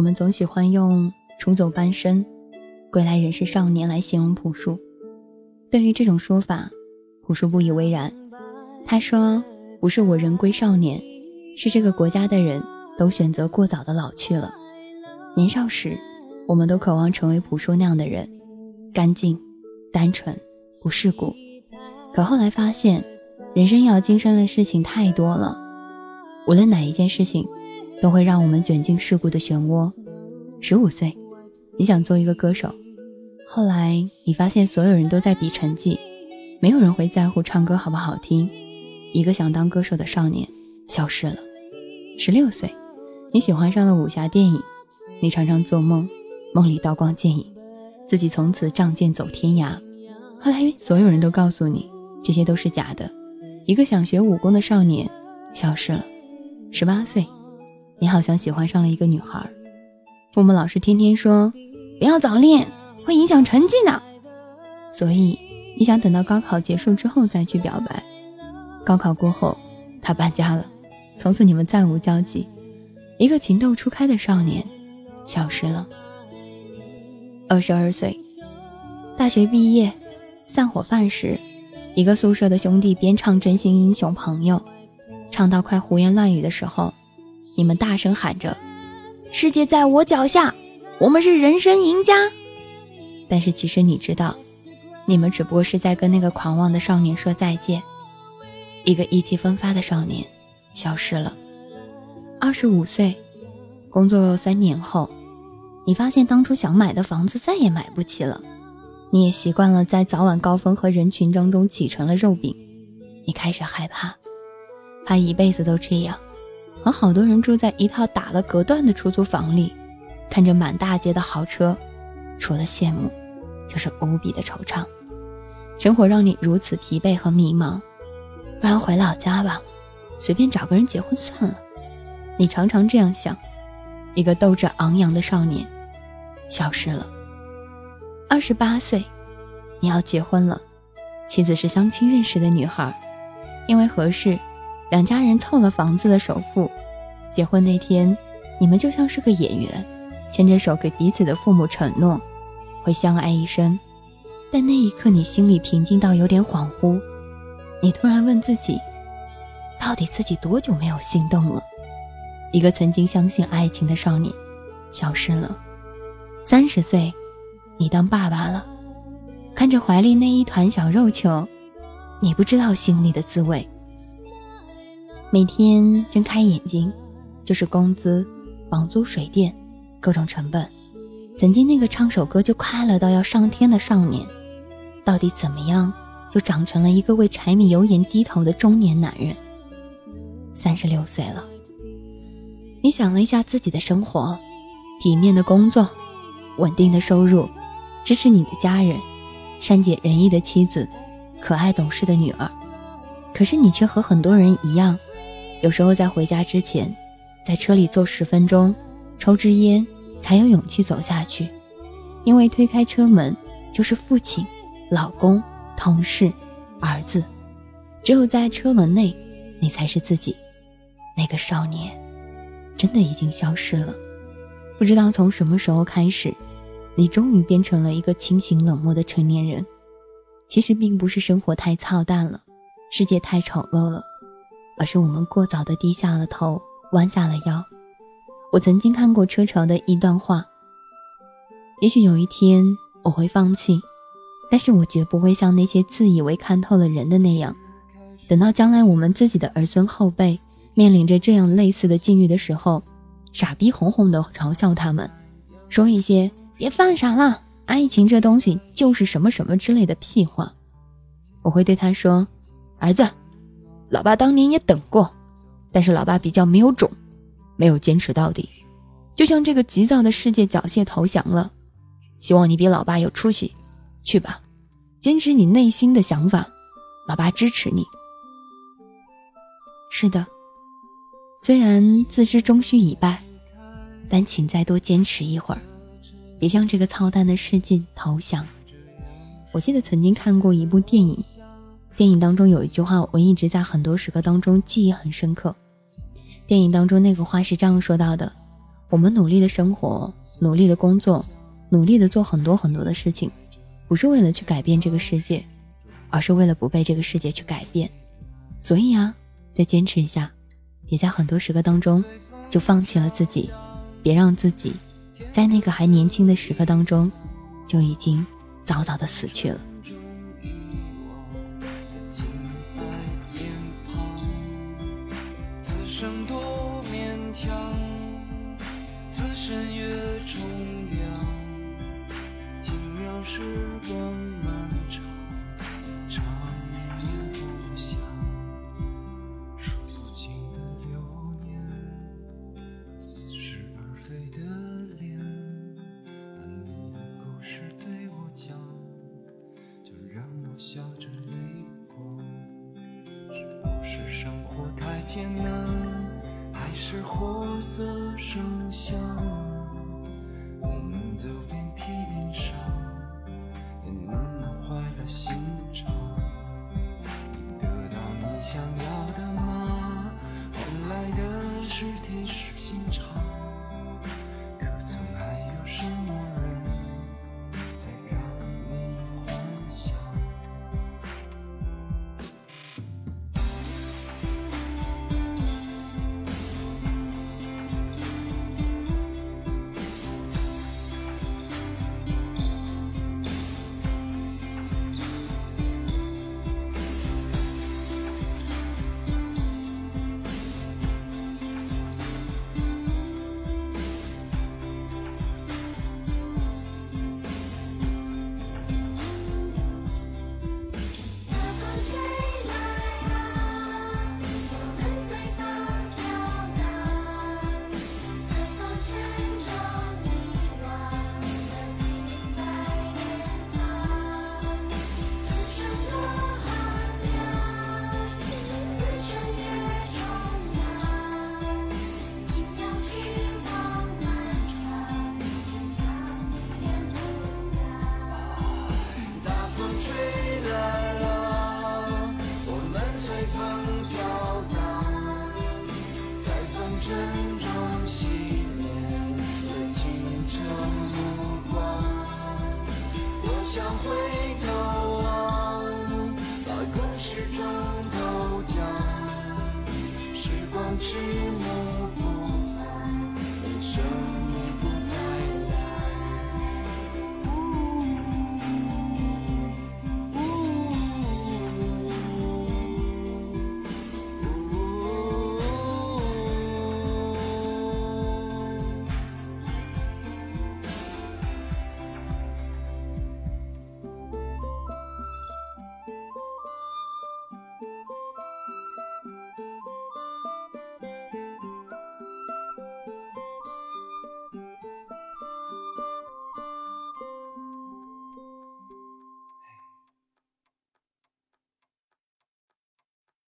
我们总喜欢用“重走半生，归来仍是少年”来形容朴树。对于这种说法，朴树不以为然。他说：“不是我人归少年，是这个国家的人都选择过早的老去了。年少时，我们都渴望成为朴树那样的人，干净、单纯、不世故。可后来发现，人生要经历的事情太多了，无论哪一件事情。”都会让我们卷进世故的漩涡。十五岁，你想做一个歌手，后来你发现所有人都在比成绩，没有人会在乎唱歌好不好听。一个想当歌手的少年消失了。十六岁，你喜欢上了武侠电影，你常常做梦，梦里刀光剑影，自己从此仗剑走天涯。后来所有人都告诉你，这些都是假的。一个想学武功的少年消失了。十八岁。你好像喜欢上了一个女孩，父母老师天天说不要早恋，会影响成绩呢。所以你想等到高考结束之后再去表白。高考过后，他搬家了，从此你们再无交集。一个情窦初开的少年消失了。二十二岁，大学毕业，散伙饭时，一个宿舍的兄弟边唱《真心英雄朋友》，唱到快胡言乱语的时候。你们大声喊着：“世界在我脚下，我们是人生赢家。”但是其实你知道，你们只不过是在跟那个狂妄的少年说再见。一个意气风发的少年消失了。二十五岁，工作三年后，你发现当初想买的房子再也买不起了。你也习惯了在早晚高峰和人群当中挤成了肉饼。你开始害怕，怕一辈子都这样。和好多人住在一套打了隔断的出租房里，看着满大街的豪车，除了羡慕，就是无比的惆怅。生活让你如此疲惫和迷茫，不然回老家吧，随便找个人结婚算了。你常常这样想。一个斗志昂扬的少年，消失了。二十八岁，你要结婚了，妻子是相亲认识的女孩，因为合适。两家人凑了房子的首付，结婚那天，你们就像是个演员，牵着手给彼此的父母承诺，会相爱一生。但那一刻，你心里平静到有点恍惚，你突然问自己，到底自己多久没有心动了？一个曾经相信爱情的少年，消失了。三十岁，你当爸爸了，看着怀里那一团小肉球，你不知道心里的滋味。每天睁开眼睛，就是工资、房租、水电，各种成本。曾经那个唱首歌就快乐到要上天的少年，到底怎么样就长成了一个为柴米油盐低头的中年男人？三十六岁了，你想了一下自己的生活：体面的工作，稳定的收入，支持你的家人，善解人意的妻子，可爱懂事的女儿。可是你却和很多人一样。有时候在回家之前，在车里坐十分钟，抽支烟，才有勇气走下去。因为推开车门就是父亲、老公、同事、儿子，只有在车门内，你才是自己。那个少年，真的已经消失了。不知道从什么时候开始，你终于变成了一个清醒冷漠的成年人。其实并不是生活太操蛋了，世界太丑陋了。而是我们过早的低下了头，弯下了腰。我曾经看过车潮的一段话：也许有一天我会放弃，但是我绝不会像那些自以为看透了人的那样，等到将来我们自己的儿孙后辈面临着这样类似的境遇的时候，傻逼哄哄的嘲笑他们，说一些别犯傻了，爱情这东西就是什么什么之类的屁话。我会对他说：“儿子。”老爸当年也等过，但是老爸比较没有种，没有坚持到底，就像这个急躁的世界缴械投降了。希望你比老爸有出息，去吧，坚持你内心的想法，老爸支持你。是的，虽然自知终须已败，但请再多坚持一会儿，别向这个操蛋的世界投降。我记得曾经看过一部电影。电影当中有一句话，我一直在很多时刻当中记忆很深刻。电影当中那个话是这样说到的：“我们努力的生活，努力的工作，努力的做很多很多的事情，不是为了去改变这个世界，而是为了不被这个世界去改变。所以啊，再坚持一下，别在很多时刻当中就放弃了自己，别让自己在那个还年轻的时刻当中就已经早早的死去了。笑着泪光，是不是生活太艰难，还是活色生香？我们都遍体鳞伤，也慢慢坏了心想回头望，把故事从头讲，时光迟。